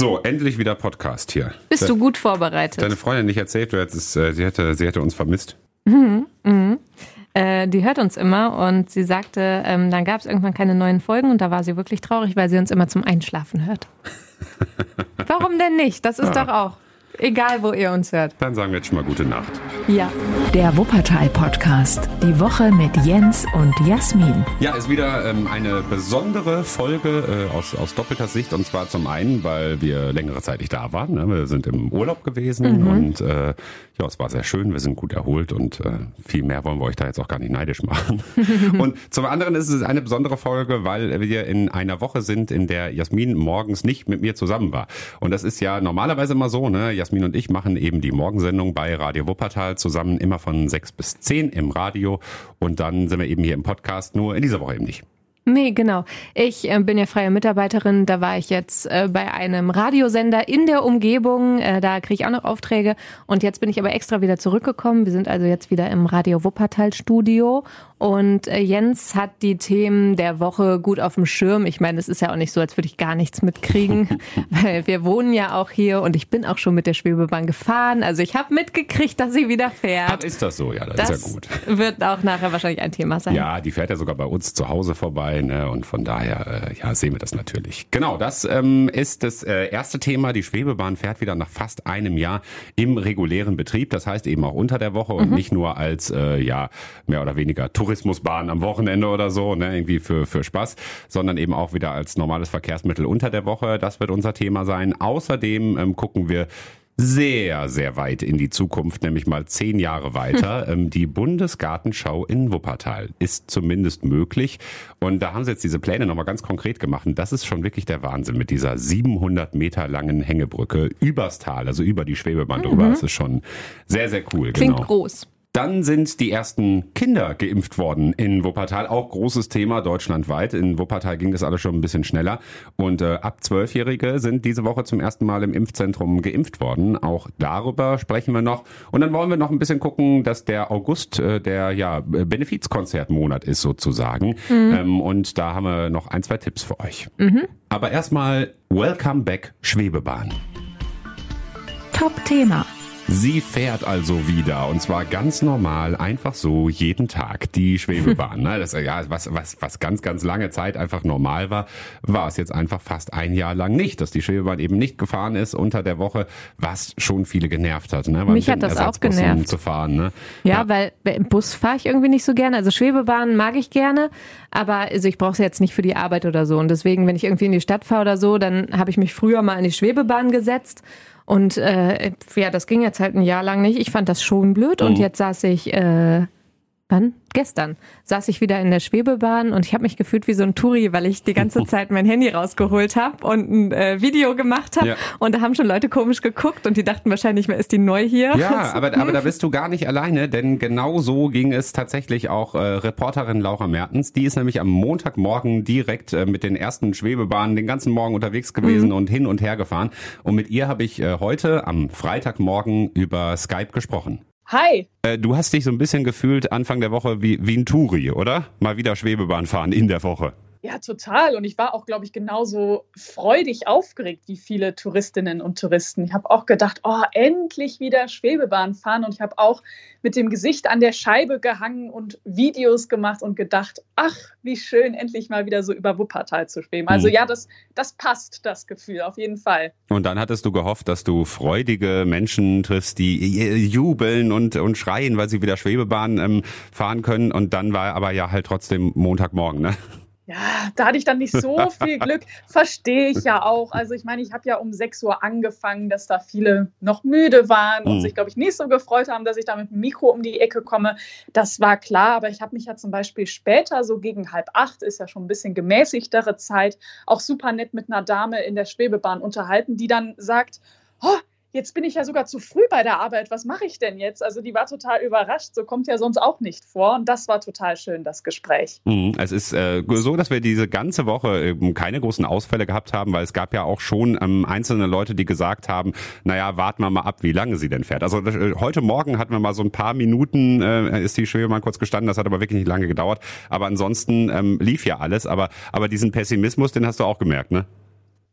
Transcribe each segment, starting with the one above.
So, endlich wieder Podcast hier. Bist du gut vorbereitet? Deine Freundin nicht erzählt, du hättest, äh, sie, hätte, sie hätte uns vermisst. Mhm, mhm. Äh, die hört uns immer und sie sagte, ähm, dann gab es irgendwann keine neuen Folgen und da war sie wirklich traurig, weil sie uns immer zum Einschlafen hört. Warum denn nicht? Das ist Ja. doch auch egal, wo ihr uns hört. Dann sagen wir jetzt schon mal gute Nacht. Ja. Der Wuppertal-Podcast. Die Woche mit Jens und Jasmin. Ja, ist wieder ähm, eine besondere Folge äh, aus, aus doppelter Sicht. Und zwar zum einen, weil wir längere Zeit nicht da waren. Ne? Wir sind im Urlaub gewesen und äh, ja, es war sehr schön. Wir sind gut erholt und äh, viel mehr wollen wir euch da jetzt auch gar nicht neidisch machen. und zum anderen ist es eine besondere Folge, weil wir in einer Woche sind, in der Jasmin morgens nicht mit mir zusammen war. Und das ist ja normalerweise immer so. Ne? Jasmin und ich machen eben die Morgensendung bei Radio Wuppertal zusammen immer von sechs bis zehn im Radio. Und dann sind wir eben hier im Podcast, nur in dieser Woche eben nicht. Nee, genau. Ich äh, bin ja freie Mitarbeiterin. Da war ich jetzt äh, bei einem Radiosender in der Umgebung. Äh, da kriege ich auch noch Aufträge. Und jetzt bin ich aber extra wieder zurückgekommen. Wir sind also jetzt wieder im Radio Wuppertal Studio. Und äh, Jens hat die Themen der Woche gut auf dem Schirm. Ich meine, es ist ja auch nicht so, als würde ich gar nichts mitkriegen, weil wir wohnen ja auch hier und ich bin auch schon mit der Schwebebahn gefahren. Also ich habe mitgekriegt, dass sie wieder Ach, fährt. ist das so? Ja, das, Das ist ja gut. wird auch nachher wahrscheinlich ein Thema sein. Ja, die fährt ja sogar bei uns zu Hause vorbei, ne? Und von daher, äh, ja, sehen wir das natürlich. Genau, das ähm, ist das äh, erste Thema. Die Schwebebahn fährt wieder nach fast einem Jahr im regulären Betrieb. Das heißt eben auch unter der Woche und nicht nur als äh, ja mehr oder weniger Tourismusbahn am Wochenende oder so, ne? Irgendwie für für Spaß, sondern eben auch wieder als normales Verkehrsmittel unter der Woche. Das wird unser Thema sein. Außerdem ähm, gucken wir sehr, sehr weit in die Zukunft, nämlich mal zehn Jahre weiter. Ähm, die Bundesgartenschau in Wuppertal ist zumindest möglich. Und da haben sie jetzt diese Pläne nochmal ganz konkret gemacht. Und das ist schon wirklich der Wahnsinn mit dieser 700 Meter langen Hängebrücke übers Tal, also über die Schwebebahn drüber. Das ist schon sehr, sehr cool. Klingt genau. groß. Dann sind die ersten Kinder geimpft worden in Wuppertal. Auch großes Thema deutschlandweit. In Wuppertal ging das alles schon ein bisschen schneller. Und äh, ab Zwölfjährige sind diese Woche zum ersten Mal im Impfzentrum geimpft worden. Auch darüber sprechen wir noch. Und dann wollen wir noch ein bisschen gucken, dass der August äh, der ja Benefizkonzertmonat ist sozusagen. Ähm, und da haben wir noch ein, zwei Tipps für euch. Aber erstmal Welcome Back Schwebebahn. Top-Thema. Sie fährt also wieder und zwar ganz normal, einfach so jeden Tag die Schwebebahn. Ne? Das, ja, was, was, was ganz, ganz lange Zeit einfach normal war, war es jetzt einfach fast ein Jahr lang nicht, dass die Schwebebahn eben nicht gefahren ist unter der Woche, was schon viele genervt hat. Ne? Weil Mich hat das auch genervt. Zu fahren, ne? Ja, weil im Bus fahre ich irgendwie nicht so gerne. Also Schwebebahnen mag ich gerne, aber also ich brauche sie jetzt nicht für die Arbeit oder so. Und deswegen, wenn ich irgendwie in die Stadt fahre oder so, dann habe ich mich früher mal in die Schwebebahn gesetzt. Und äh, ja, das ging jetzt halt ein Jahr lang nicht. Ich fand das schon blöd. Und jetzt saß ich, äh, wann? Gestern saß ich wieder in der Schwebebahn und ich habe mich gefühlt wie so ein Touri, weil ich die ganze Zeit mein Handy rausgeholt habe und ein äh, Video gemacht habe. Ja. Und da haben schon Leute komisch geguckt und die dachten wahrscheinlich, wer ist die neu hier? Ja, aber, aber da bist du gar nicht alleine, denn genau so ging es tatsächlich auch äh, Reporterin Laura Mertens. Die ist nämlich am Montagmorgen direkt äh, mit den ersten Schwebebahnen den ganzen Morgen unterwegs gewesen und hin und her gefahren. Und mit ihr habe ich äh, heute am Freitagmorgen über Skype gesprochen. Hi. Äh, du hast dich so ein bisschen gefühlt Anfang der Woche wie, wie ein Touri, oder? Mal wieder Schwebebahn fahren in der Woche. Ja, total. Und ich war auch, glaube ich, genauso freudig aufgeregt wie viele Touristinnen und Touristen. Ich habe auch gedacht, oh, endlich wieder Schwebebahn fahren. Und ich habe auch mit dem Gesicht an der Scheibe gehangen und Videos gemacht und gedacht, ach, wie schön, endlich mal wieder so über Wuppertal zu schweben. Also Mhm. ja, das, das passt, das Gefühl, auf jeden Fall. Und dann hattest du gehofft, dass du freudige Menschen triffst, die äh, jubeln und, und schreien, weil sie wieder Schwebebahn ähm, fahren können. Und dann war aber ja halt trotzdem Montagmorgen, ne? Ja, da hatte ich dann nicht so viel Glück. Verstehe ich ja auch. Also ich meine, ich habe ja um 6 Uhr angefangen, dass da viele noch müde waren und Mhm. sich, glaube ich, nicht so gefreut haben, dass ich da mit dem Mikro um die Ecke komme. Das war klar, aber ich habe mich ja zum Beispiel später, so gegen halb acht, ist ja schon ein bisschen gemäßigtere Zeit, auch super nett mit einer Dame in der Schwebebahn unterhalten, die dann sagt, oh, jetzt bin ich ja sogar zu früh bei der Arbeit, was mache ich denn jetzt? Also die war total überrascht, so kommt ja sonst auch nicht vor und das war total schön, das Gespräch. Mhm. Es ist äh, so, dass wir diese ganze Woche eben keine großen Ausfälle gehabt haben, weil es gab ja auch schon ähm, einzelne Leute, die gesagt haben, naja, warten wir mal ab, wie lange sie denn fährt. Also äh, heute Morgen hatten wir mal so ein paar Minuten, äh, ist die Schwebebahn kurz gestanden, das hat aber wirklich nicht lange gedauert. Aber ansonsten ähm, lief ja alles. Aber, aber diesen Pessimismus, den hast du auch gemerkt, ne?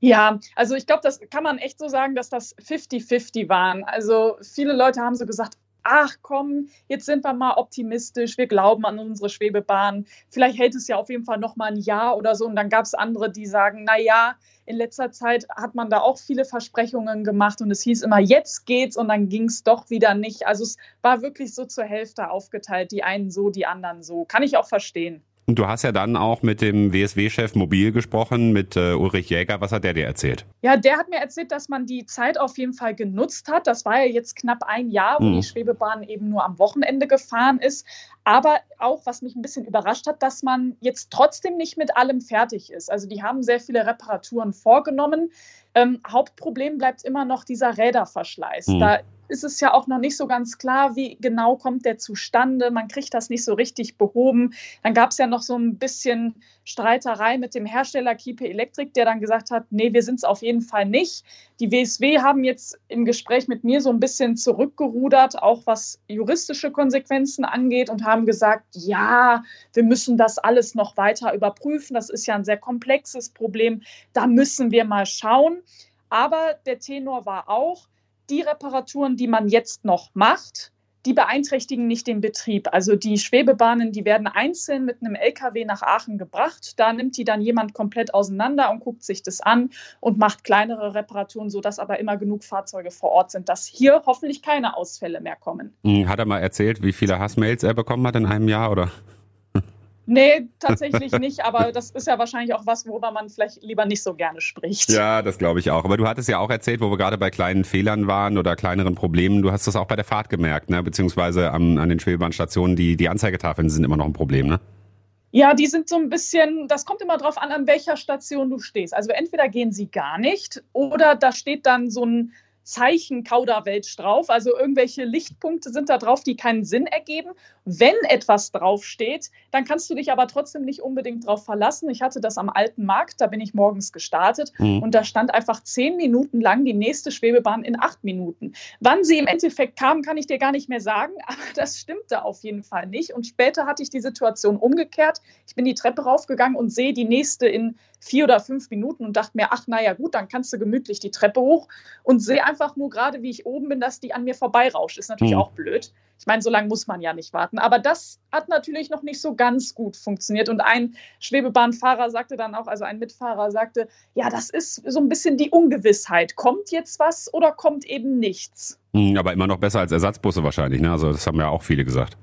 Ja, also ich glaube, das kann man echt so sagen, dass das 50-50 waren. Also viele Leute haben so gesagt, ach komm, jetzt sind wir mal optimistisch, wir glauben an unsere Schwebebahn. Vielleicht hält es ja auf jeden Fall noch mal ein Jahr oder so. Und dann gab es andere, die sagen, na ja, in letzter Zeit hat man da auch viele Versprechungen gemacht und es hieß immer, jetzt geht's und dann ging es doch wieder nicht. Also es war wirklich so zur Hälfte aufgeteilt, die einen so, die anderen so. Kann ich auch verstehen. Und du hast ja dann auch mit dem WSW-Chef Mobil gesprochen, mit äh, Ulrich Jäger. Was hat der dir erzählt? Ja, der hat mir erzählt, dass man die Zeit auf jeden Fall genutzt hat. Das war ja jetzt knapp ein Jahr, wo hm. die Schwebebahn eben nur am Wochenende gefahren ist. Aber auch, was mich ein bisschen überrascht hat, dass man jetzt trotzdem nicht mit allem fertig ist. Also die haben sehr viele Reparaturen vorgenommen. Ähm, Hauptproblem bleibt immer noch dieser Räderverschleiß. Hm. Da ist es ja auch noch nicht so ganz klar, wie genau kommt der zustande. Man kriegt das nicht so richtig behoben. Dann gab es ja noch so ein bisschen Streiterei mit dem Hersteller Kiepe Electric, der dann gesagt hat, nee, wir sind es auf jeden Fall nicht. Die WSW haben jetzt im Gespräch mit mir so ein bisschen zurückgerudert, auch was juristische Konsequenzen angeht und haben gesagt, ja, wir müssen das alles noch weiter überprüfen. Das ist ja ein sehr komplexes Problem. Da müssen wir mal schauen. Aber der Tenor war auch, die Reparaturen, die man jetzt noch macht, die beeinträchtigen nicht den Betrieb. Also die Schwebebahnen, die werden einzeln mit einem LKW nach Aachen gebracht. Da nimmt die dann jemand komplett auseinander und guckt sich das an und macht kleinere Reparaturen, sodass aber immer genug Fahrzeuge vor Ort sind, dass hier hoffentlich keine Ausfälle mehr kommen. Hm, hat er mal erzählt, wie viele Hassmails er bekommen hat in einem Jahr oder? Nee, tatsächlich nicht, aber das ist ja wahrscheinlich auch was, worüber man vielleicht lieber nicht so gerne spricht. Ja, das glaube ich auch. Aber du hattest ja auch erzählt, wo wir gerade bei kleinen Fehlern waren oder kleineren Problemen, du hast das auch bei der Fahrt gemerkt, ne? beziehungsweise am, an den Schwebebahnstationen, die, die Anzeigetafeln sind immer noch ein Problem, ne? Ja, die sind so ein bisschen, das kommt immer drauf an, an welcher Station du stehst. Also entweder gehen sie gar nicht oder da steht dann so ein Zeichen Kauderwelsch drauf. Also irgendwelche Lichtpunkte sind da drauf, die keinen Sinn ergeben. Wenn etwas draufsteht, dann kannst du dich aber trotzdem nicht unbedingt drauf verlassen. Ich hatte das am alten Markt, da bin ich morgens gestartet mhm. und da stand einfach zehn Minuten lang die nächste Schwebebahn in acht Minuten. Wann sie im Endeffekt kam, kann ich dir gar nicht mehr sagen, aber das stimmte auf jeden Fall nicht. Und später hatte ich die Situation umgekehrt. Ich bin die Treppe raufgegangen und sehe die nächste in vier oder fünf Minuten und dachte mir, ach naja gut, dann kannst du gemütlich die Treppe hoch und sehe einfach nur gerade, wie ich oben bin, dass die an mir vorbeirauscht. Ist natürlich mhm. auch blöd. Ich meine, so lange muss man ja nicht warten. Aber das hat natürlich noch nicht so ganz gut funktioniert. Und ein Schwebebahnfahrer sagte dann auch, also ein Mitfahrer sagte, ja, das ist so ein bisschen die Ungewissheit. Kommt jetzt was oder kommt eben nichts? Hm, aber immer noch besser als Ersatzbusse wahrscheinlich. Ne? Also das haben ja auch viele gesagt.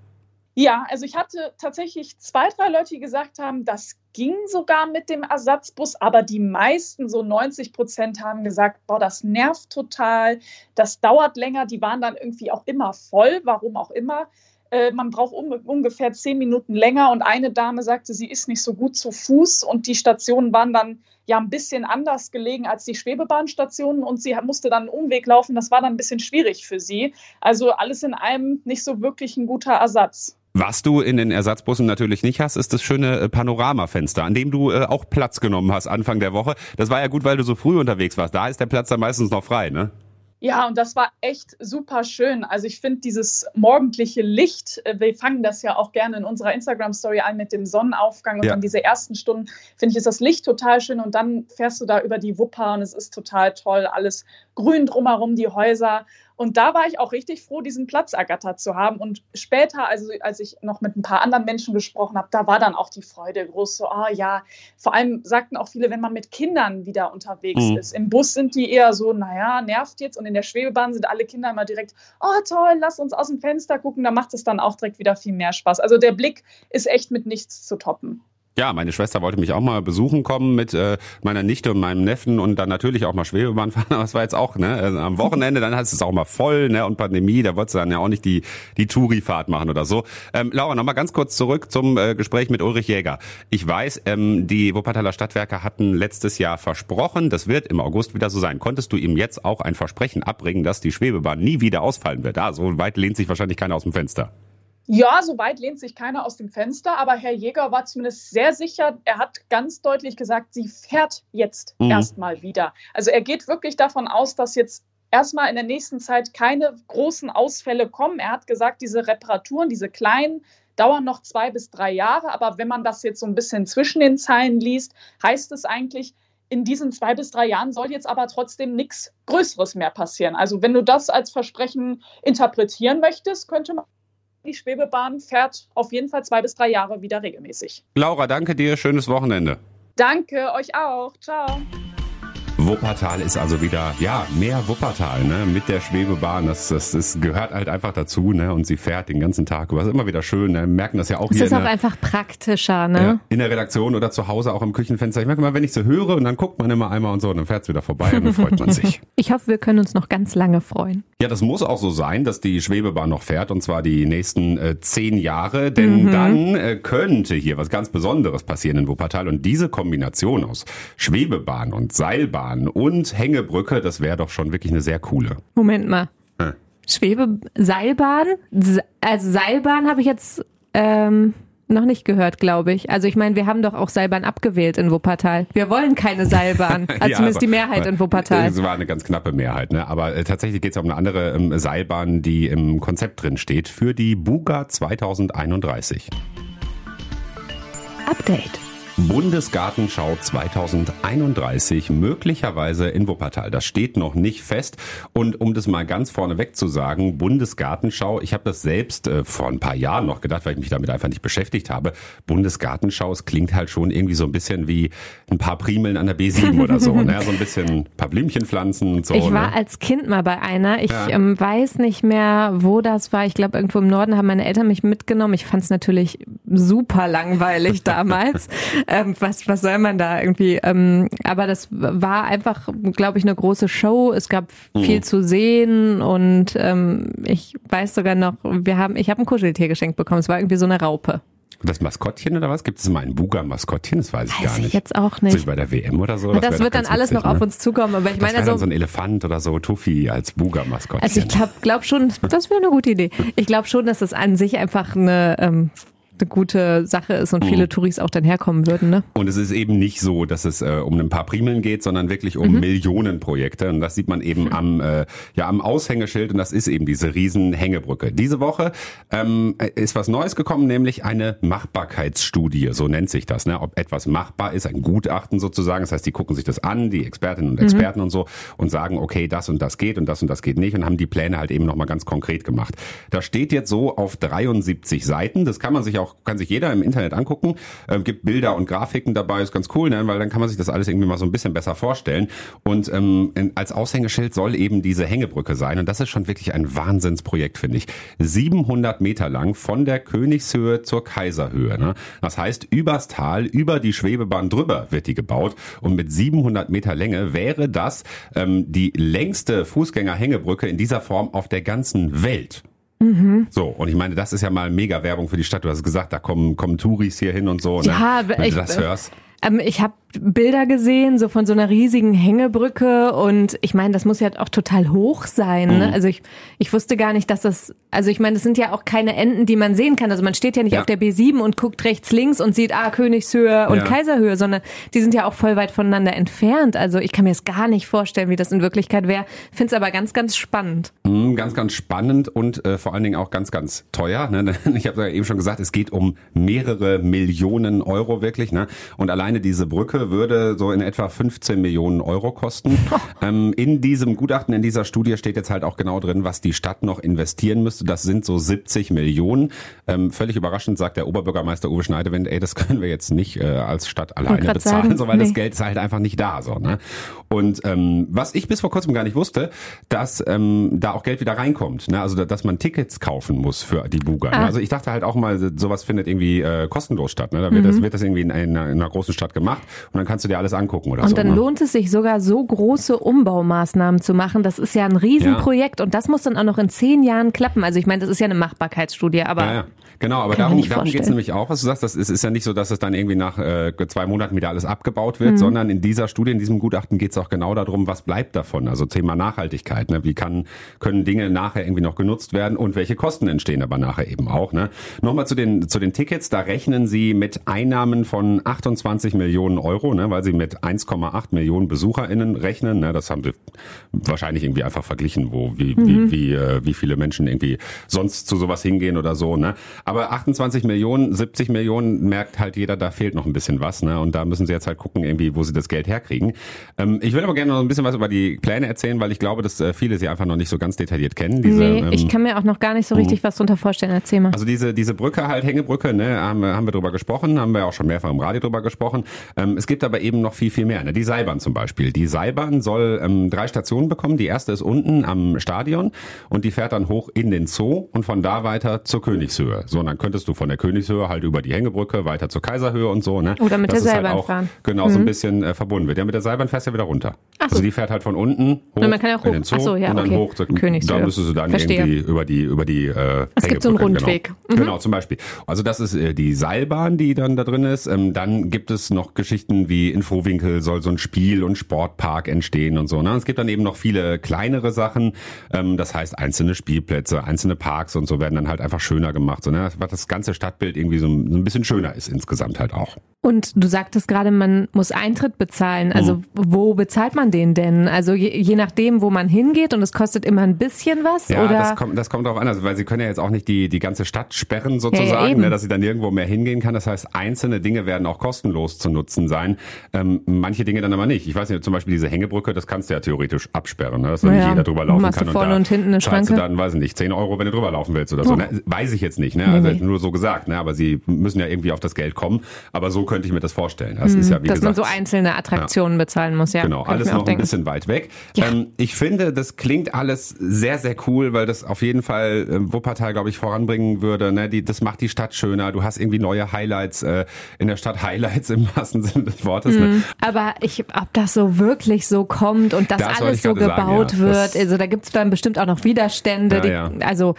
Ja, also ich hatte tatsächlich zwei, drei Leute, die gesagt haben, das ging sogar mit dem Ersatzbus, aber die meisten, so 90 Prozent, haben gesagt, boah, das nervt total, das dauert länger, die waren dann irgendwie auch immer voll, warum auch immer. Äh, man braucht um, ungefähr zehn Minuten länger und eine Dame sagte, sie ist nicht so gut zu Fuß und die Stationen waren dann ja ein bisschen anders gelegen als die Schwebebahnstationen und sie musste dann einen Umweg laufen. Das war dann ein bisschen schwierig für sie. Also alles in allem nicht so wirklich ein guter Ersatz. Was du in den Ersatzbussen natürlich nicht hast, ist das schöne äh, Panoramafenster, an dem du äh, auch Platz genommen hast Anfang der Woche. Das war ja gut, weil du so früh unterwegs warst. Da ist der Platz dann meistens noch frei, ne? Ja, und das war echt super schön. Also ich finde dieses morgendliche Licht, äh, wir fangen das ja auch gerne in unserer Instagram-Story an mit dem Sonnenaufgang und ja. dann diese ersten Stunden, finde ich, ist das Licht total schön und dann fährst du da über die Wupper und es ist total toll, alles grün drumherum, die Häuser und da war ich auch richtig froh, diesen Platz ergattert zu haben. Und später, also als ich noch mit ein paar anderen Menschen gesprochen habe, da war dann auch die Freude groß. So, oh ja, vor allem sagten auch viele, wenn man mit Kindern wieder unterwegs mhm. ist. Im Bus sind die eher so, naja, nervt jetzt. Und in der Schwebebahn sind alle Kinder immer direkt, oh toll, lass uns aus dem Fenster gucken. Da macht es dann auch direkt wieder viel mehr Spaß. Also der Blick ist echt mit nichts zu toppen. Ja, meine Schwester wollte mich auch mal besuchen kommen mit äh, meiner Nichte und meinem Neffen und dann natürlich auch mal Schwebebahn fahren. Aber es war jetzt auch ne also am Wochenende, dann heißt es auch mal voll ne und Pandemie, da wolltest du dann ja auch nicht die die Touri-Fahrt machen oder so. Ähm, Laura, noch mal ganz kurz zurück zum äh, Gespräch mit Ulrich Jäger. Ich weiß, ähm, die Wuppertaler Stadtwerke hatten letztes Jahr versprochen, das wird im August wieder so sein. Konntest du ihm jetzt auch ein Versprechen abbringen, dass die Schwebebahn nie wieder ausfallen wird? Ah, so weit lehnt sich wahrscheinlich keiner aus dem Fenster. Ja, so weit lehnt sich keiner aus dem Fenster, aber Herr Jäger war zumindest sehr sicher. Er hat ganz deutlich gesagt, sie fährt jetzt mhm. erstmal wieder. Also er geht wirklich davon aus, dass jetzt erstmal in der nächsten Zeit keine großen Ausfälle kommen. Er hat gesagt, diese Reparaturen, diese kleinen, dauern noch zwei bis drei Jahre. Aber wenn man das jetzt so ein bisschen zwischen den Zeilen liest, heißt es eigentlich, in diesen zwei bis drei Jahren soll jetzt aber trotzdem nichts Größeres mehr passieren. Also wenn du das als Versprechen interpretieren möchtest, könnte man die Schwebebahn fährt auf jeden Fall zwei bis drei Jahre wieder regelmäßig. Laura, danke dir. Schönes Wochenende. Danke, euch auch. Ciao. Wuppertal ist also wieder, ja, mehr Wuppertal, ne, mit der Schwebebahn. Das, das, das gehört halt einfach dazu, ne, und sie fährt den ganzen Tag über. Das ist immer wieder schön, ne, wir merken das ja auch es hier. ist in auch der, einfach praktischer, ne? ja, in der Redaktion oder zu Hause auch im Küchenfenster. Ich merke mal, wenn ich sie höre und dann guckt man immer einmal und so, und dann fährt es wieder vorbei und dann freut man sich. Ich hoffe, wir können uns noch ganz lange freuen. Ja, das muss auch so sein, dass die Schwebebahn noch fährt und zwar die nächsten äh, zehn Jahre, denn dann äh, könnte hier was ganz Besonderes passieren in Wuppertal und diese Kombination aus Schwebebahn und Seilbahn und Hängebrücke, das wäre doch schon wirklich eine sehr coole. Moment mal. Hm. Schwebe, Seilbahn? Se- Also Seilbahn habe ich jetzt ähm, noch nicht gehört, glaube ich. Also ich meine, wir haben doch auch Seilbahn abgewählt in Wuppertal. Wir wollen keine Seilbahn. Also Ja, zumindest aber- die Mehrheit in Wuppertal. Es war eine ganz knappe Mehrheit, ne? Aber äh, tatsächlich geht es um eine andere ähm, Seilbahn, die im Konzept drin steht für die Buga 2031. Update. Bundesgartenschau 2031 möglicherweise in Wuppertal. Das steht noch nicht fest. Und um das mal ganz vorneweg zu sagen, Bundesgartenschau, ich habe das selbst äh, vor ein paar Jahren noch gedacht, weil ich mich damit einfach nicht beschäftigt habe. Bundesgartenschau, es klingt halt schon irgendwie so ein bisschen wie ein paar Primeln an der B7 oder so. Ne? So ein bisschen ein paar Blümchen pflanzen und so. Ich war ne? als Kind mal bei einer. Ich Ja. ähm, weiß nicht mehr, wo das war. Ich glaube, irgendwo im Norden haben meine Eltern mich mitgenommen. Ich fand es natürlich super langweilig damals. Ähm, was, was soll man da irgendwie? Ähm, aber das war einfach, glaube ich, eine große Show. Es gab Mhm. viel zu sehen und ähm, ich weiß sogar noch, wir haben, ich habe ein Kuscheltier geschenkt bekommen. Es war irgendwie so eine Raupe. Das Maskottchen oder was? Gibt es mal ein Buga-Maskottchen? Das weiß ich Weiß gar ich nicht. jetzt auch So nicht. wie bei der WM oder so? Das, doch wird dann alles witzig, noch auf ne? uns zukommen. Aber ich Das meine, wäre dann also so ein Elefant oder so, Tuffy als Buga-Maskottchen. Also ich glaube glaub schon, das wäre eine gute Idee. Ich glaube schon, dass das an sich einfach eine, ähm, eine gute Sache ist und Mhm. viele Touris auch dann herkommen würden. Ne? Und es ist eben nicht so, dass es äh, um ein paar Primeln geht, sondern wirklich Mhm. um Millionenprojekte. Und das sieht man eben am, äh, ja, am Aushängeschild. Und das ist eben diese riesen Hängebrücke. Diese Woche ähm, ist was Neues gekommen, nämlich eine Machbarkeitsstudie. So nennt sich das. Ne? Ob etwas machbar ist, ein Gutachten sozusagen. Das heißt, die gucken sich das an, die Expertinnen und Experten und so, und sagen, okay, das und das geht und das und das geht nicht. Und haben die Pläne halt eben nochmal ganz konkret gemacht. Das steht jetzt so auf 73 Seiten. Das kann man sich auch, kann sich jeder im Internet angucken. Ähm, gibt Bilder und Grafiken dabei, ist ganz cool, ne? weil dann kann man sich das alles irgendwie mal so ein bisschen besser vorstellen. Und ähm, als Aushängeschild soll eben diese Hängebrücke sein. Und das ist schon wirklich ein Wahnsinnsprojekt, finde ich. 700 Meter lang von der Königshöhe zur Kaiserhöhe. Ne? Das heißt, übers Tal, über die Schwebebahn drüber wird die gebaut. Und mit 700 Meter Länge wäre das ähm, die längste Fußgängerhängebrücke in dieser Form auf der ganzen Welt. So, und ich meine, das ist ja mal mega Werbung für die Stadt. Du hast gesagt, da kommen, kommen Touris hier hin und so. Ne? Ja, Wenn ich- du das hörst. Ähm, ich habe Bilder gesehen, so von so einer riesigen Hängebrücke und ich meine, das muss ja auch total hoch sein. Mhm. Ne? Also ich, ich wusste gar nicht, dass das, also ich meine, das sind ja auch keine Enden, die man sehen kann. Also man steht ja nicht Ja. auf der B7 und guckt rechts, links und sieht, ah, Königshöhe und Ja. Kaiserhöhe, sondern die sind ja auch voll weit voneinander entfernt. Also ich kann mir das gar nicht vorstellen, wie das in Wirklichkeit wäre. Finde es aber ganz, ganz spannend. Mhm, ganz, ganz spannend und äh, vor allen Dingen auch ganz, ganz teuer. Ne? Ich habe ja eben schon gesagt, es geht um mehrere Millionen Euro wirklich. Ne? Und alleine diese Brücke würde so in etwa 15 Millionen Euro kosten. ähm, in diesem Gutachten, in dieser Studie steht jetzt halt auch genau drin, was die Stadt noch investieren müsste. Das sind so 70 Millionen. Ähm, völlig überraschend sagt der Oberbürgermeister Uwe Schneidewind, ey, das können wir jetzt nicht äh, als Stadt alleine bezahlen, sagen, so, weil das nee. Geld ist halt einfach nicht da. So, ne? Und ähm, was ich bis vor kurzem gar nicht wusste, dass ähm, da auch Geld wieder reinkommt. Ne? Also da- dass man Tickets kaufen muss für die Buga. Ne? Ah. Also ich dachte halt auch mal, sowas findet irgendwie äh, kostenlos statt. Ne? Da wird, das, wird das irgendwie in einer, in einer großen Stadt gemacht und dann kannst du dir alles angucken oder Und so. dann ne? lohnt es sich sogar so große Umbaumaßnahmen zu machen. Das ist ja ein Riesenprojekt und das muss dann auch noch in zehn Jahren klappen. Also ich meine, das ist ja eine Machbarkeitsstudie, aber Ja, ja. Genau, aber darum, darum geht's vorstellen. nämlich auch, was du sagst. Das ist, ist ja nicht so, dass es dann irgendwie nach äh, zwei Monaten wieder alles abgebaut Mhm. wird, sondern in dieser Studie, in diesem Gutachten geht's auch genau darum, was bleibt davon. Also Thema Nachhaltigkeit. Ne? Wie kann, können Dinge nachher irgendwie noch genutzt werden und welche Kosten entstehen aber nachher eben auch. Ne? Nochmal zu den, zu den Tickets. Da rechnen sie mit Einnahmen von 28 Millionen Euro Euro, ne, weil sie mit 1,8 Millionen BesucherInnen rechnen. Ne, das haben sie wahrscheinlich irgendwie einfach verglichen, wo wie, mhm. wie, wie, äh, wie viele Menschen irgendwie sonst zu sowas hingehen oder so. Ne? Aber 28 Millionen, 70 Millionen merkt halt jeder, da fehlt noch ein bisschen was. Ne? Und da müssen sie jetzt halt gucken, irgendwie, wo sie das Geld herkriegen. Ähm, ich will aber gerne noch ein bisschen was über die Pläne erzählen, weil ich glaube, dass äh, viele sie einfach noch nicht so ganz detailliert kennen. Diese, nee, ich ähm, kann mir auch noch gar nicht so richtig mhm. was drunter vorstellen. Erzähl mal. Also diese, diese Brücke halt, Hängebrücke, ne, haben, haben wir drüber gesprochen, haben wir auch schon mehrfach im Radio drüber gesprochen. Ähm, es gibt aber eben noch viel, viel mehr. Ne? Die Seilbahn zum Beispiel. Die Seilbahn soll ähm, drei Stationen bekommen. Die erste ist unten am Stadion und die fährt dann hoch in den Zoo und von da weiter zur Königshöhe. So, und dann könntest du von der Königshöhe halt über die Hängebrücke weiter zur Kaiserhöhe und so. Ne? Oder mit das der Seilbahn halt auch, fahren. Genau, so ein mhm. bisschen äh, verbunden wird. Ja, mit der Seilbahn fährst du ja wieder runter. Ach so. Also die fährt halt von unten hoch, man kann ja hoch. in den Zoo so, ja, und dann okay. hoch zur Königshöhe. Da müsstest du dann Verstehe. irgendwie über die über die äh, Es gibt so einen Rundweg. Genau. Mhm. genau, zum Beispiel. Also das ist äh, die Seilbahn, die dann da drin ist. Ähm, dann gibt es noch Geschichten wie in soll so ein Spiel- und Sportpark entstehen und so. Ne? Es gibt dann eben noch viele kleinere Sachen. Ähm, das heißt, einzelne Spielplätze, einzelne Parks und so werden dann halt einfach schöner gemacht. So, ne? Was das ganze Stadtbild irgendwie so ein bisschen schöner ist insgesamt halt auch. Und du sagtest gerade, man muss Eintritt bezahlen. Also mhm. wo bezahlt man den denn? Also je, je, nachdem, wo man hingeht und es kostet immer ein bisschen was? Ja, oder? Das, kommt, das kommt darauf an, also, weil sie können ja jetzt auch nicht die, die ganze Stadt sperren sozusagen, ja, ja, ne, dass sie dann nirgendwo mehr hingehen kann. Das heißt, einzelne Dinge werden auch kostenlos zu nutzen sein. Ähm, manche Dinge dann aber nicht. Ich weiß nicht, zum Beispiel diese Hängebrücke, das kannst du ja theoretisch absperren, ne, dass dann nicht jeder drüber laufen kann. Du vorne und, und hinten eine Schranke. du dann, weiß ich nicht, 10 Euro, wenn du drüber laufen willst oder so. Oh. Ne? Weiß ich jetzt nicht, ne? Also nee, nee. nur so gesagt, ne? Aber sie müssen ja irgendwie auf das Geld kommen. Aber so könnte ich mir das vorstellen. Das mhm, ist ja, wie dass gesagt, man so einzelne Attraktionen ja. bezahlen muss, ja. Genau, alles noch ein bisschen weit weg. Ja. Ähm, ich finde, das klingt alles sehr, sehr cool, weil das auf jeden Fall äh, Wuppertal, glaube ich, voranbringen würde. Ne? Die, das macht die Stadt schöner. Du hast irgendwie neue Highlights äh, in der Stadt, Highlights im wahrsten Sinne des Wortes. Ne? Mhm. Aber ich, ob das so wirklich so kommt und dass das alles so gebaut sagen, ja. wird, also da gibt es dann bestimmt auch noch Widerstände, die, also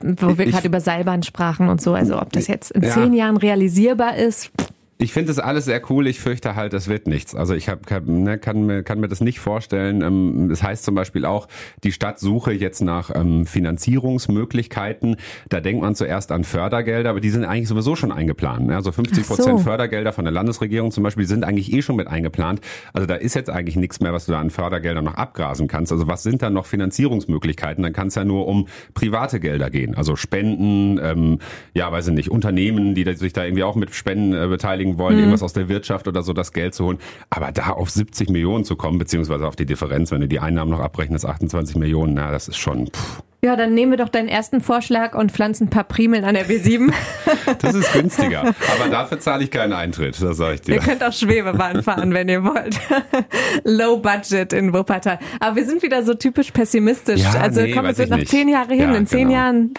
wo wir gerade über Seilbahn sprachen und so, also ob das jetzt in zehn Jahren realisierbar ist. Pff ich finde das alles sehr cool. Ich fürchte halt, es wird nichts. Also ich hab, kann, ne, kann, mir, kann mir das nicht vorstellen. Ähm, das heißt zum Beispiel auch, die Stadt suche jetzt nach ähm, Finanzierungsmöglichkeiten. Da denkt man zuerst an Fördergelder, aber die sind eigentlich sowieso schon eingeplant. Ne? Also 50 Prozent so. Fördergelder von der Landesregierung zum Beispiel sind eigentlich eh schon mit eingeplant. Also da ist jetzt eigentlich nichts mehr, was du da an Fördergeldern noch abgrasen kannst. Also was sind da noch Finanzierungsmöglichkeiten? Dann kann es ja nur um private Gelder gehen. Also Spenden, ähm, ja, weiß ich nicht, Unternehmen, die sich da irgendwie auch mit Spenden äh, beteiligen kriegen wollen, mhm. irgendwas aus der Wirtschaft oder so, das Geld zu holen. Aber da auf 70 Millionen zu kommen, beziehungsweise auf die Differenz, wenn du die Einnahmen noch abrechnest, 28 Millionen, na, das ist schon. Pff. Ja, dann nehmen wir doch deinen ersten Vorschlag und pflanzen ein paar Primeln an der B7. das ist günstiger. Aber dafür zahle ich keinen Eintritt, das sage ich dir. Ihr könnt auch Schwebebahn fahren, wenn ihr wollt. Low Budget in Wuppertal. Aber wir sind wieder so typisch pessimistisch. Ja, also nee, kommen wir sind noch zehn Jahre hin. Ja, in zehn genau. Jahren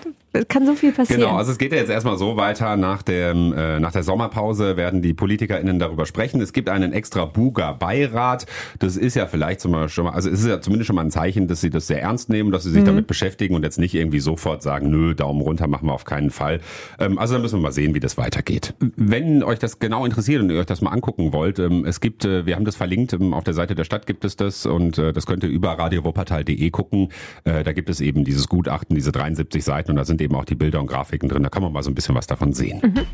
kann so viel passieren. Genau, also es geht ja jetzt erstmal so weiter. Nach, dem, äh, nach der Sommerpause werden die PolitikerInnen darüber sprechen. Es gibt einen extra Buga-Beirat. Das ist ja vielleicht zum Beispiel schon mal, also es ist ja zumindest schon mal ein Zeichen, dass sie das sehr ernst nehmen, dass sie sich mhm. damit beschäftigen und jetzt nicht irgendwie sofort sagen, nö, Daumen runter machen wir auf keinen Fall. Ähm, also da müssen wir mal sehen, wie das weitergeht. Wenn euch das genau interessiert und ihr euch das mal angucken wollt, ähm, es gibt, äh, wir haben das verlinkt, ähm, auf der Seite der Stadt gibt es das und äh, das könnt ihr über radiowuppertal.de gucken. Äh, da gibt es eben dieses Gutachten, diese 73 Seiten und da sind eben auch die Bilder und Grafiken drin. Da kann man mal so ein bisschen was davon sehen. Mhm.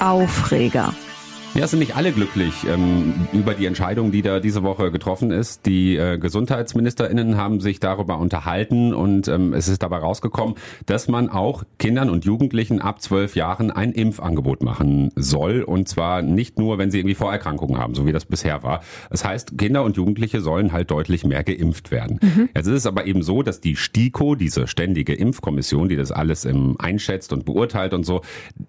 Aufreger. Ja, sind nicht alle glücklich ähm, über die Entscheidung, die da diese Woche getroffen ist. Die äh, GesundheitsministerInnen haben sich darüber unterhalten und ähm, es ist dabei rausgekommen, dass man auch Kindern und Jugendlichen ab zwölf Jahren ein Impfangebot machen soll. Und zwar nicht nur, wenn sie irgendwie Vorerkrankungen haben, so wie das bisher war. Das heißt, Kinder und Jugendliche sollen halt deutlich mehr geimpft werden. Mhm. Jetzt ist es aber eben so, dass die STIKO, diese ständige Impfkommission, die das alles ähm, einschätzt und beurteilt und so,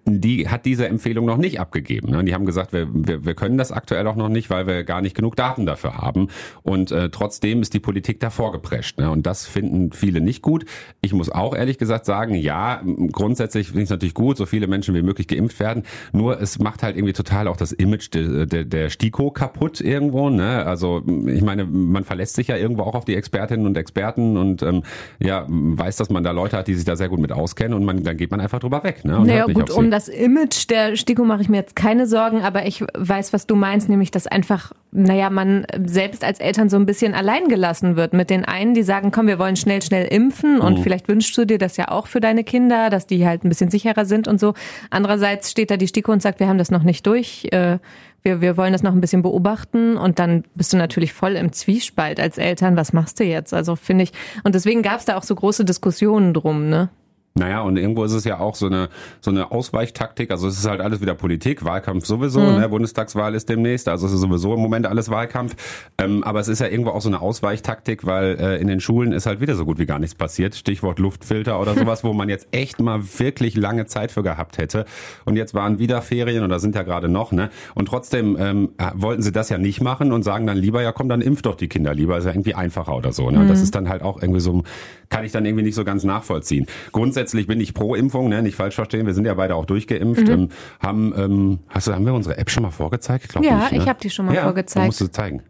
die hat diese Empfehlung noch nicht abgegeben. Ne? Die haben gesagt, wir, wir, wir können das aktuell auch noch nicht, weil wir gar nicht genug Daten dafür haben. Und äh, trotzdem ist die Politik da vorgeprescht. Ne? Und das finden viele nicht gut. Ich muss auch ehrlich gesagt sagen, ja, grundsätzlich finde ich es natürlich gut, so viele Menschen wie möglich geimpft werden. Nur es macht halt irgendwie total auch das Image de, de, der STIKO kaputt irgendwo. Ne? Also ich meine, man verlässt sich ja irgendwo auch auf die Expertinnen und Experten und ähm, ja, weiß, dass man da Leute hat, die sich da sehr gut mit auskennen und man, dann geht man einfach drüber weg. Ne? Und naja, gut, um das Image der STIKO mache ich mir jetzt keine Sorgen, aber ich weiß, was du meinst, nämlich, dass einfach, naja, man selbst als Eltern so ein bisschen allein gelassen wird mit den einen, die sagen, komm, wir wollen schnell, schnell impfen und mhm. vielleicht wünschst du dir das ja auch für deine Kinder, dass die halt ein bisschen sicherer sind und so. Andererseits steht da die STIKO und sagt, wir haben das noch nicht durch. Äh, wir, wir wollen das noch ein bisschen beobachten und dann bist du natürlich voll im Zwiespalt als Eltern, was machst du jetzt? Also finde ich, und deswegen gab es da auch so große Diskussionen drum, ne? Naja, und irgendwo ist es ja auch so eine, so eine Ausweichtaktik. Also es ist halt alles wieder Politik, Wahlkampf sowieso, mhm. ne? Bundestagswahl ist demnächst, also es ist sowieso im Moment alles Wahlkampf. Ähm, aber es ist ja irgendwo auch so eine Ausweichtaktik, weil äh, in den Schulen ist halt wieder so gut wie gar nichts passiert. Stichwort Luftfilter oder sowas, wo man jetzt echt mal wirklich lange Zeit für gehabt hätte. Und jetzt waren wieder Ferien oder sind ja gerade noch, ne? Und trotzdem ähm, wollten sie das ja nicht machen und sagen dann lieber, ja komm, dann impf doch die Kinder lieber, ist ja irgendwie einfacher oder so. Ne? Mhm. Und das ist dann halt auch irgendwie so, kann ich dann irgendwie nicht so ganz nachvollziehen. Grundsätzlich grundsätzlich bin ich pro Impfung, ne? nicht falsch verstehen. Wir sind ja beide auch durchgeimpft. Mhm. Ähm, haben, ähm, hast du, haben wir unsere App schon mal vorgezeigt? Glaub ja, nicht, ne? ich habe die schon mal ja, vorgezeigt. musst du zeigen.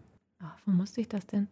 Oh, wo musste ich das denn?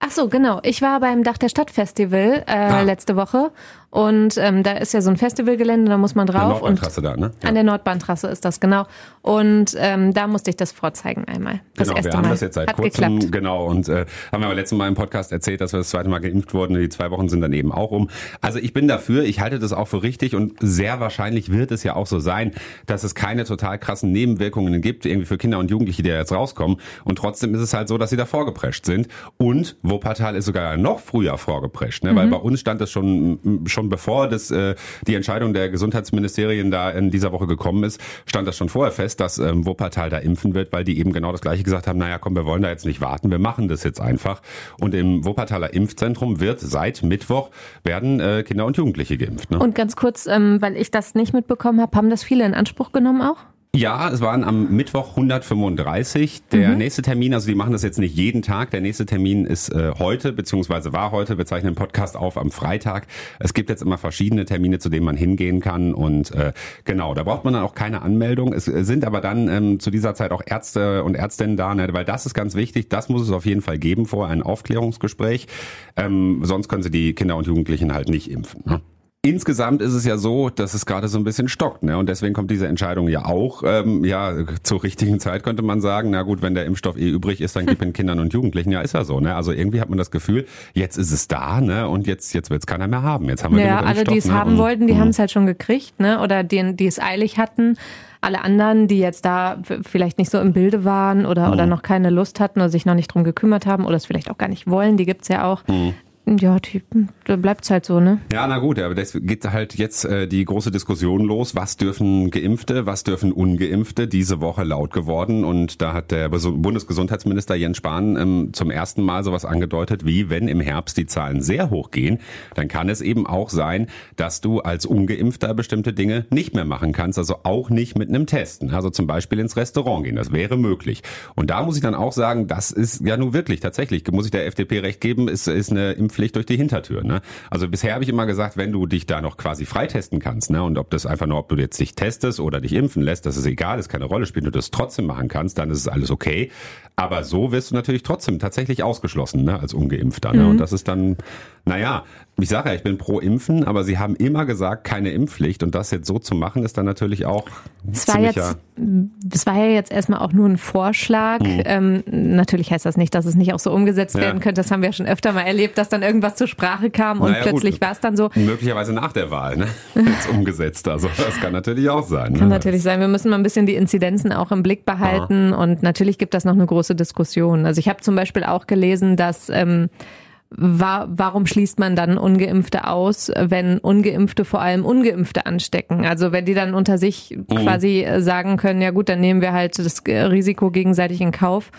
Ach so, genau. Ich war beim Dach der Stadt Festival äh, ah. letzte Woche und ähm, da ist ja so ein Festivalgelände, da muss man drauf. An der Nordbahntrasse da, ne? Ja. An der Nordbahntrasse ist das, genau. Und ähm, da musste ich das vorzeigen einmal. Das genau, erste wir haben Mal. das jetzt seit Hat kurzem, geklappt. genau. Und äh, haben wir aber letztes Mal im Podcast erzählt, dass wir das zweite Mal geimpft wurden. Die zwei Wochen sind dann eben auch um. Also ich bin dafür, ich halte das auch für richtig und sehr wahrscheinlich wird es ja auch so sein, dass es keine total krassen Nebenwirkungen gibt, irgendwie für Kinder und Jugendliche, die jetzt rauskommen. Und trotzdem ist es halt so, dass sie da vorgeprescht sind. Und Wuppertal ist sogar noch früher vorgeprescht, ne? Mhm. weil bei uns stand es schon, schon bevor das äh, die Entscheidung der Gesundheitsministerien da in dieser Woche gekommen ist, stand das schon vorher fest, dass ähm, Wuppertal da impfen wird, weil die eben genau das Gleiche gesagt haben, naja komm, wir wollen da jetzt nicht warten, wir machen das jetzt einfach. Und im Wuppertaler Impfzentrum wird seit Mittwoch werden äh, Kinder und Jugendliche geimpft. Ne? Und ganz kurz, ähm, weil ich das nicht mitbekommen habe, haben das viele in Anspruch genommen auch? Ja, es waren am Mittwoch 135. Der mhm. nächste Termin, also die machen das jetzt nicht jeden Tag. Der nächste Termin ist äh, heute, beziehungsweise war heute. Wir zeichnen den Podcast auf am Freitag. Es gibt jetzt immer verschiedene Termine, zu denen man hingehen kann. Und äh, genau, da braucht man dann auch keine Anmeldung. Es sind aber dann ähm, zu dieser Zeit auch Ärzte und Ärztinnen da, ne? weil das ist ganz wichtig. Das muss es auf jeden Fall geben vor ein Aufklärungsgespräch. Ähm, sonst können sie die Kinder und Jugendlichen halt nicht impfen. Ne? Insgesamt ist es ja so, dass es gerade so ein bisschen stockt, ne? Und deswegen kommt diese Entscheidung ja auch, ähm, ja, zur richtigen Zeit könnte man sagen, na gut, wenn der Impfstoff eh übrig ist, dann gib ihn Kindern und Jugendlichen. Ja, ist ja so, ne? Also irgendwie hat man das Gefühl, jetzt ist es da, ne? Und jetzt, jetzt wird es keiner mehr haben. Jetzt haben wir Ja, alle, die es ne? haben und, wollten, die haben es halt schon gekriegt, ne? Oder die, die es eilig hatten. Alle anderen, die jetzt da vielleicht nicht so im Bilde waren oder, mhm. oder noch keine Lust hatten oder sich noch nicht drum gekümmert haben oder es vielleicht auch gar nicht wollen, die gibt's ja auch. Mhm. Ja, die, da bleibt's halt so, ne? Ja, na gut, aber das geht halt jetzt äh, die große Diskussion los. Was dürfen Geimpfte, was dürfen Ungeimpfte? Diese Woche laut geworden und da hat der Bundesgesundheitsminister Jens Spahn ähm, zum ersten Mal sowas angedeutet, wie wenn im Herbst die Zahlen sehr hoch gehen, dann kann es eben auch sein, dass du als Ungeimpfter bestimmte Dinge nicht mehr machen kannst, also auch nicht mit einem Testen. Also zum Beispiel ins Restaurant gehen, das wäre möglich. Und da muss ich dann auch sagen, das ist ja nun wirklich tatsächlich, muss ich der FDP recht geben, ist, ist eine Impf Impfpflicht durch die Hintertür. Ne? Also bisher habe ich immer gesagt, wenn du dich da noch quasi freitesten kannst, ne, und ob das einfach nur, ob du jetzt dich testest oder dich impfen lässt, das ist egal, das keine Rolle spielt, du das trotzdem machen kannst, dann ist es alles okay. Aber so wirst du natürlich trotzdem tatsächlich ausgeschlossen, ne, als Ungeimpfter. Ne? Mhm. Und das ist dann, naja, ich sage ja, ich bin pro Impfen, aber sie haben immer gesagt, keine Impfpflicht. Und das jetzt so zu machen, ist dann natürlich auch das war jetzt, Das war ja jetzt erstmal auch nur ein Vorschlag. Mhm. Ähm, natürlich heißt das nicht, dass es nicht auch so umgesetzt ja. werden könnte. Das haben wir ja schon öfter mal erlebt, dass dann irgendwas zur Sprache kam und naja, plötzlich war es dann so. Möglicherweise nach der Wahl, ne? Jetzt umgesetzt. Also das kann natürlich auch sein. Kann ne? natürlich sein. Wir müssen mal ein bisschen die Inzidenzen auch im Blick behalten. Aha. Und natürlich gibt das noch eine große Diskussion. Also ich habe zum Beispiel auch gelesen, dass ähm, war, warum schließt man dann Ungeimpfte aus, wenn Ungeimpfte vor allem Ungeimpfte anstecken? Also wenn die dann unter sich mhm. quasi äh, sagen können, ja gut, dann nehmen wir halt das Risiko gegenseitig in Kauf.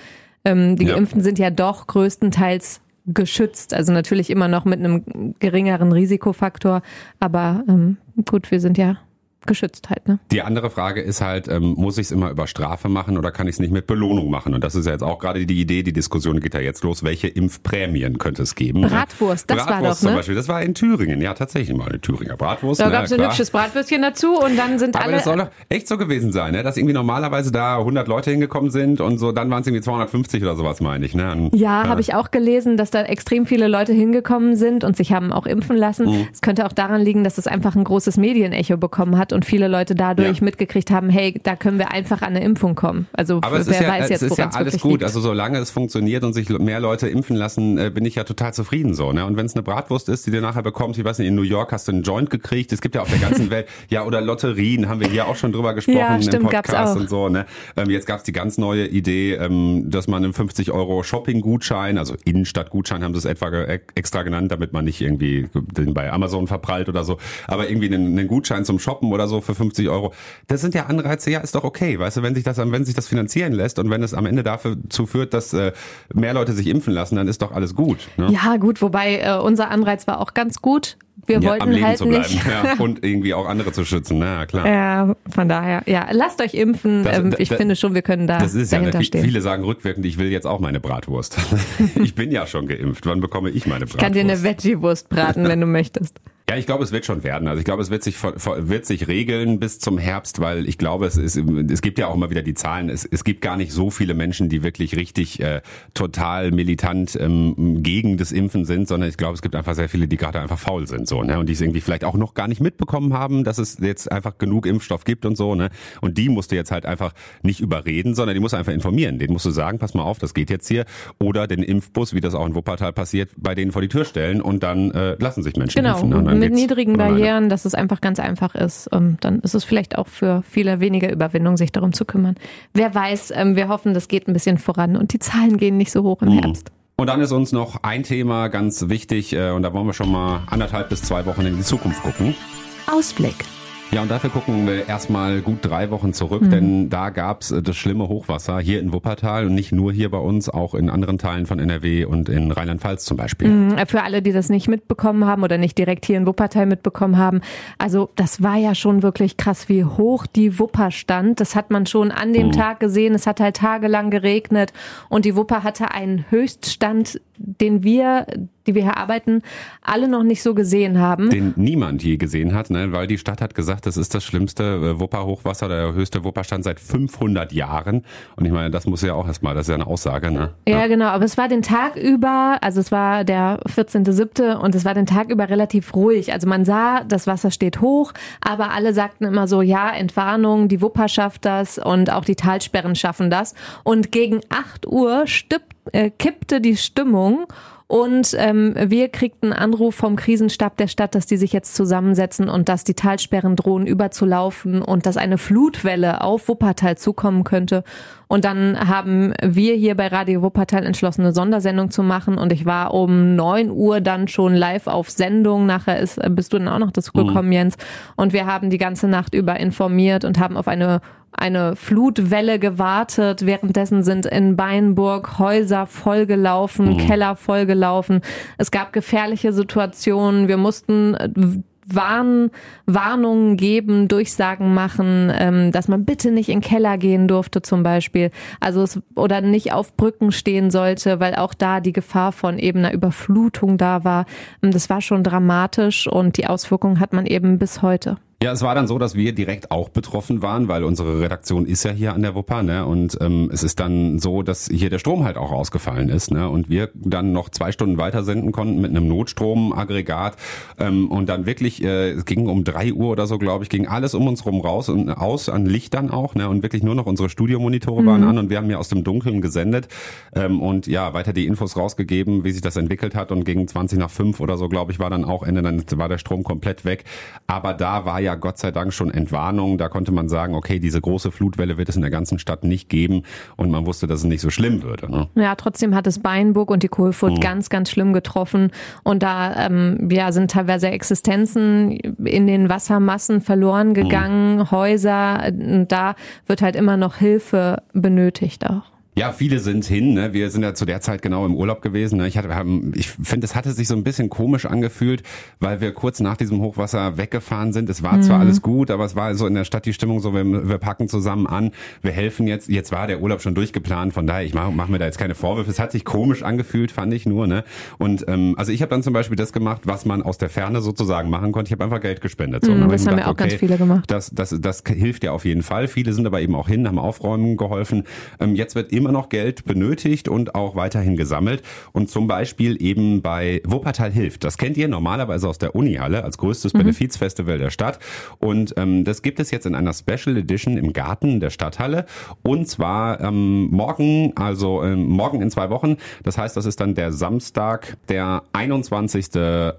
Ähm, die ja. Geimpften sind ja doch größtenteils geschützt, also natürlich immer noch mit einem geringeren Risikofaktor, aber ähm, gut, wir sind ja geschützt halt. Ne? Die andere Frage ist halt, ähm, muss ich es immer über Strafe machen oder kann ich es nicht mit Belohnung machen? Und das ist ja jetzt auch gerade die Idee, die Diskussion geht ja jetzt los, welche Impfprämien könnte es geben? Bratwurst, das Bratwurst war doch, zum ne? Beispiel, das war in Thüringen, ja tatsächlich mal eine Thüringer Bratwurst. Da ne, gab es ein hübsches Bratwürstchen dazu und dann sind Aber alle... das soll doch echt so gewesen sein, ne? dass irgendwie normalerweise da 100 Leute hingekommen sind und so, dann waren es irgendwie 250 oder sowas, meine ich. Ne? Und, ja, ja. habe ich auch gelesen, dass da extrem viele Leute hingekommen sind und sich haben auch impfen lassen. Mhm. Es mhm. könnte auch daran liegen, dass es einfach ein großes Medienecho bekommen hat hat und viele Leute dadurch ja. mitgekriegt haben, hey, da können wir einfach an eine Impfung kommen. Also Aber wer ja, weiß jetzt, es ist ja alles gut. Liegt. Also solange es funktioniert und sich mehr Leute impfen lassen, äh, bin ich ja total zufrieden so. Ne? Und wenn es eine Bratwurst ist, die du nachher bekommst, ich weiß nicht, in New York hast du einen Joint gekriegt. Es gibt ja auf der ganzen Welt, ja oder Lotterien, haben wir hier auch schon drüber gesprochen ja, stimmt, im Podcast und so. Ne? Ähm, jetzt gab's die ganz neue Idee, ähm, dass man einen 50 Euro Shopping-Gutschein, also Innenstadt-Gutschein haben sie es etwa extra genannt, damit man nicht irgendwie den bei Amazon verprallt oder so, aber irgendwie einen, einen Gutschein zum Shoppen oder so für 50 Euro. Das sind ja Anreize, ja, ist doch okay, weißt du, wenn sich das, wenn sich das finanzieren lässt und wenn es am Ende dafür zuführt, dass äh, mehr Leute sich impfen lassen, dann ist doch alles gut. Ne? Ja, gut, wobei äh, unser Anreiz war auch ganz gut. Wir ja, wollten halt nicht. Ja, und irgendwie auch andere zu schützen, na klar. Ja, von daher, ja, lasst euch impfen. Das, ähm, ich das, finde schon, wir können da das ist dahinter ja, stehen. Viele sagen rückwirkend, ich will jetzt auch meine Bratwurst. ich bin ja schon geimpft. Wann bekomme ich meine Bratwurst? Ich kann dir eine Veggie-Wurst braten, wenn du möchtest. Ja, ich glaube, es wird schon werden. Also ich glaube, es wird sich wird sich regeln bis zum Herbst, weil ich glaube, es ist es gibt ja auch immer wieder die Zahlen. Es, es gibt gar nicht so viele Menschen, die wirklich richtig äh, total militant ähm, gegen das Impfen sind, sondern ich glaube, es gibt einfach sehr viele, die gerade einfach faul sind so, ne? Und die es irgendwie vielleicht auch noch gar nicht mitbekommen haben, dass es jetzt einfach genug Impfstoff gibt und so, ne? Und die musst du jetzt halt einfach nicht überreden, sondern die musst du einfach informieren. Den musst du sagen, pass mal auf, das geht jetzt hier. Oder den Impfbus, wie das auch in Wuppertal passiert, bei denen vor die Tür stellen und dann äh, lassen sich Menschen genau. impfen. Ne? Mit niedrigen Barrieren, dass es einfach ganz einfach ist. Und dann ist es vielleicht auch für viele weniger Überwindung, sich darum zu kümmern. Wer weiß, ähm, wir hoffen, das geht ein bisschen voran und die Zahlen gehen nicht so hoch im mhm. Herbst. Und dann ist uns noch ein Thema ganz wichtig äh, und da wollen wir schon mal anderthalb bis zwei Wochen in die Zukunft gucken. Ausblick. Ja, und dafür gucken wir erstmal gut drei Wochen zurück, mhm. denn da gab's äh, das schlimme Hochwasser hier in Wuppertal und nicht nur hier bei uns, auch in anderen Teilen von NRW und in Rheinland-Pfalz zum Beispiel. Mhm, für alle, die das nicht mitbekommen haben oder nicht direkt hier in Wuppertal mitbekommen haben, also das war ja schon wirklich krass, wie hoch die Wupper stand. Das hat man schon an dem mhm. Tag gesehen. Es hat halt tagelang geregnet und die Wupper hatte einen Höchststand, den wir die wir hier arbeiten, alle noch nicht so gesehen haben. Den niemand je gesehen hat, ne? weil die Stadt hat gesagt, das ist das schlimmste äh, Wupperhochwasser, der höchste Wupperstand seit 500 Jahren. Und ich meine, das muss ja auch erstmal, das ist ja eine Aussage. Ne? Ja, ja, genau, aber es war den Tag über, also es war der 14.7. und es war den Tag über relativ ruhig. Also man sah, das Wasser steht hoch, aber alle sagten immer so, ja, Entwarnung, die Wupper schafft das und auch die Talsperren schaffen das. Und gegen 8 Uhr stipp, äh, kippte die Stimmung und ähm, wir kriegten einen Anruf vom Krisenstab der Stadt, dass die sich jetzt zusammensetzen und dass die Talsperren drohen überzulaufen und dass eine Flutwelle auf Wuppertal zukommen könnte. Und dann haben wir hier bei Radio Wuppertal entschlossen, eine Sondersendung zu machen. Und ich war um neun Uhr dann schon live auf Sendung. Nachher ist, bist du dann auch noch dazu mhm. gekommen, mhm. Jens. Und wir haben die ganze Nacht über informiert und haben auf eine eine Flutwelle gewartet. Währenddessen sind in Beinburg Häuser vollgelaufen, mhm. Keller vollgelaufen. Es gab gefährliche Situationen. Wir mussten äh, Warn, Warnungen geben, Durchsagen machen, ähm, dass man bitte nicht in den Keller gehen durfte zum Beispiel. Also es, oder nicht auf Brücken stehen sollte, weil auch da die Gefahr von eben einer Überflutung da war. Das war schon dramatisch und die Auswirkungen hat man eben bis heute. Ja, es war dann so, dass wir direkt auch betroffen waren, weil unsere Redaktion ist ja hier an der Wupper, ne? Und ähm, es ist dann so, dass hier der Strom halt auch ausgefallen ist, ne? Und wir dann noch zwei Stunden weiter senden konnten mit einem Notstromaggregat ähm, und dann wirklich, äh, es ging um drei Uhr oder so, glaube ich, ging alles um uns rum raus und aus an Lichtern auch, ne? Und wirklich nur noch unsere Studiomonitore mhm. waren an und wir haben ja aus dem Dunkeln gesendet ähm, und ja weiter die Infos rausgegeben, wie sich das entwickelt hat und gegen 20 nach 5 oder so, glaube ich, war dann auch Ende, dann war der Strom komplett weg. Aber da war ja ja Gott sei Dank schon Entwarnung. Da konnte man sagen, okay, diese große Flutwelle wird es in der ganzen Stadt nicht geben und man wusste, dass es nicht so schlimm würde. Ne? Ja, trotzdem hat es Beinburg und die Kohlfurt mhm. ganz, ganz schlimm getroffen und da ähm, ja, sind teilweise Existenzen in den Wassermassen verloren gegangen, mhm. Häuser, da wird halt immer noch Hilfe benötigt auch. Ja, viele sind hin. Ne? Wir sind ja zu der Zeit genau im Urlaub gewesen. Ne? Ich, hatte, ich finde, es hatte sich so ein bisschen komisch angefühlt, weil wir kurz nach diesem Hochwasser weggefahren sind. Es war mhm. zwar alles gut, aber es war so in der Stadt die Stimmung so, wir, wir packen zusammen an, wir helfen jetzt. Jetzt war der Urlaub schon durchgeplant, von daher, ich mache mach mir da jetzt keine Vorwürfe. Es hat sich komisch angefühlt, fand ich nur. Ne? Und ähm, also ich habe dann zum Beispiel das gemacht, was man aus der Ferne sozusagen machen konnte. Ich habe einfach Geld gespendet. So. Mhm, das haben gedacht, ja auch okay, ganz viele gemacht. Das, das, das hilft ja auf jeden Fall. Viele sind aber eben auch hin, haben aufräumen geholfen. Ähm, jetzt wird immer noch Geld benötigt und auch weiterhin gesammelt und zum Beispiel eben bei Wuppertal hilft. Das kennt ihr normalerweise aus der Unihalle als größtes mhm. Benefizfestival der Stadt und ähm, das gibt es jetzt in einer Special Edition im Garten der Stadthalle und zwar ähm, morgen, also ähm, morgen in zwei Wochen. Das heißt, das ist dann der Samstag, der 21.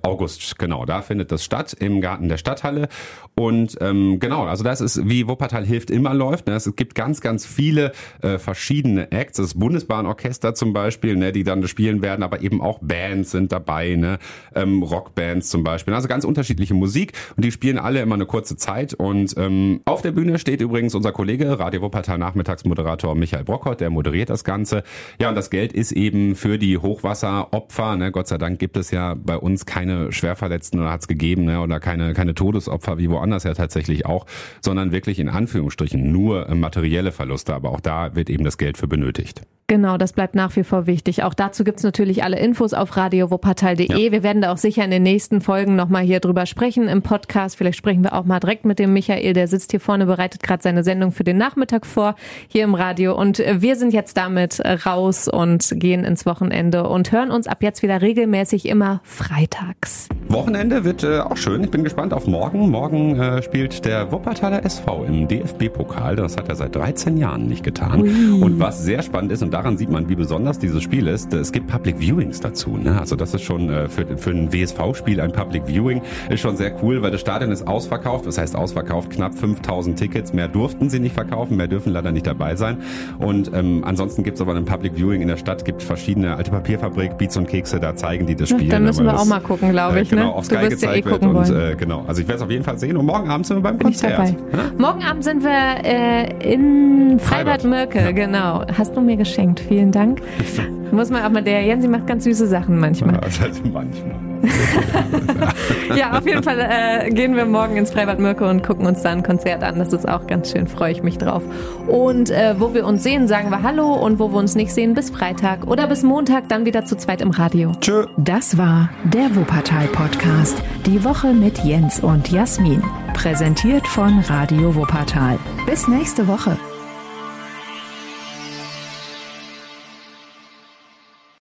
August. Genau, da findet das statt im Garten der Stadthalle und ähm, genau, also das ist wie Wuppertal hilft immer läuft. Ne? Es gibt ganz, ganz viele äh, verschiedene Acts. Das Bundesbahnorchester zum Beispiel, ne, die dann spielen werden, aber eben auch Bands sind dabei, ne? ähm, Rockbands zum Beispiel. Also ganz unterschiedliche Musik und die spielen alle immer eine kurze Zeit. Und ähm, auf der Bühne steht übrigens unser Kollege, Radio Wuppertal Nachmittagsmoderator Michael Brockert, der moderiert das Ganze. Ja, und das Geld ist eben für die Hochwasseropfer. Ne? Gott sei Dank gibt es ja bei uns keine Schwerverletzten oder hat es gegeben ne? oder keine, keine Todesopfer wie woanders ja tatsächlich auch, sondern wirklich in Anführungsstrichen nur äh, materielle Verluste. Aber auch da wird eben das Geld für benötigt. Genau, das bleibt nach wie vor wichtig. Auch dazu gibt's natürlich alle Infos auf radiowuppertal.de. Ja. Wir werden da auch sicher in den nächsten Folgen nochmal hier drüber sprechen im Podcast. Vielleicht sprechen wir auch mal direkt mit dem Michael, der sitzt hier vorne, bereitet gerade seine Sendung für den Nachmittag vor, hier im Radio. Und wir sind jetzt damit raus und gehen ins Wochenende und hören uns ab jetzt wieder regelmäßig immer freitags. Wochenende wird äh, auch schön. Ich bin gespannt auf morgen. Morgen äh, spielt der Wuppertaler SV im DFB-Pokal. Das hat er seit 13 Jahren nicht getan. Ui. Und was sehr spannend ist, und daran sieht man, wie besonders dieses Spiel ist, es gibt Public Viewings dazu. Ne? Also das ist schon äh, für, für ein WSV-Spiel ein Public Viewing. Ist schon sehr cool, weil das Stadion ist ausverkauft. Das heißt ausverkauft, knapp 5000 Tickets. Mehr durften sie nicht verkaufen, mehr dürfen leider nicht dabei sein. Und ähm, ansonsten gibt es aber ein Public Viewing in der Stadt, gibt verschiedene alte Papierfabrik, Beats und Kekse, da zeigen die das Spiel. Da müssen wir auch mal gucken, glaube äh, ich. Äh, genau, ne? auf Sky gezeigt ja eh wird. Und, äh, genau. Also ich werde es auf jeden Fall sehen. Und morgen Abend sind wir beim Bin Konzert. Morgen Abend sind wir äh, in Freibad-Mürke, ja. genau. Hast du mir geschenkt. Vielen Dank. Muss man aber, der Jensi macht ganz süße Sachen manchmal. Ja, also manchmal. ja, auf jeden Fall äh, gehen wir morgen ins Freibad Mirke und gucken uns da ein Konzert an. Das ist auch ganz schön, freue ich mich drauf. Und äh, wo wir uns sehen, sagen wir Hallo und wo wir uns nicht sehen, bis Freitag oder bis Montag, dann wieder zu zweit im Radio. Tschö. Das war der Wuppertal Podcast. Die Woche mit Jens und Jasmin. Präsentiert von Radio Wuppertal. Bis nächste Woche.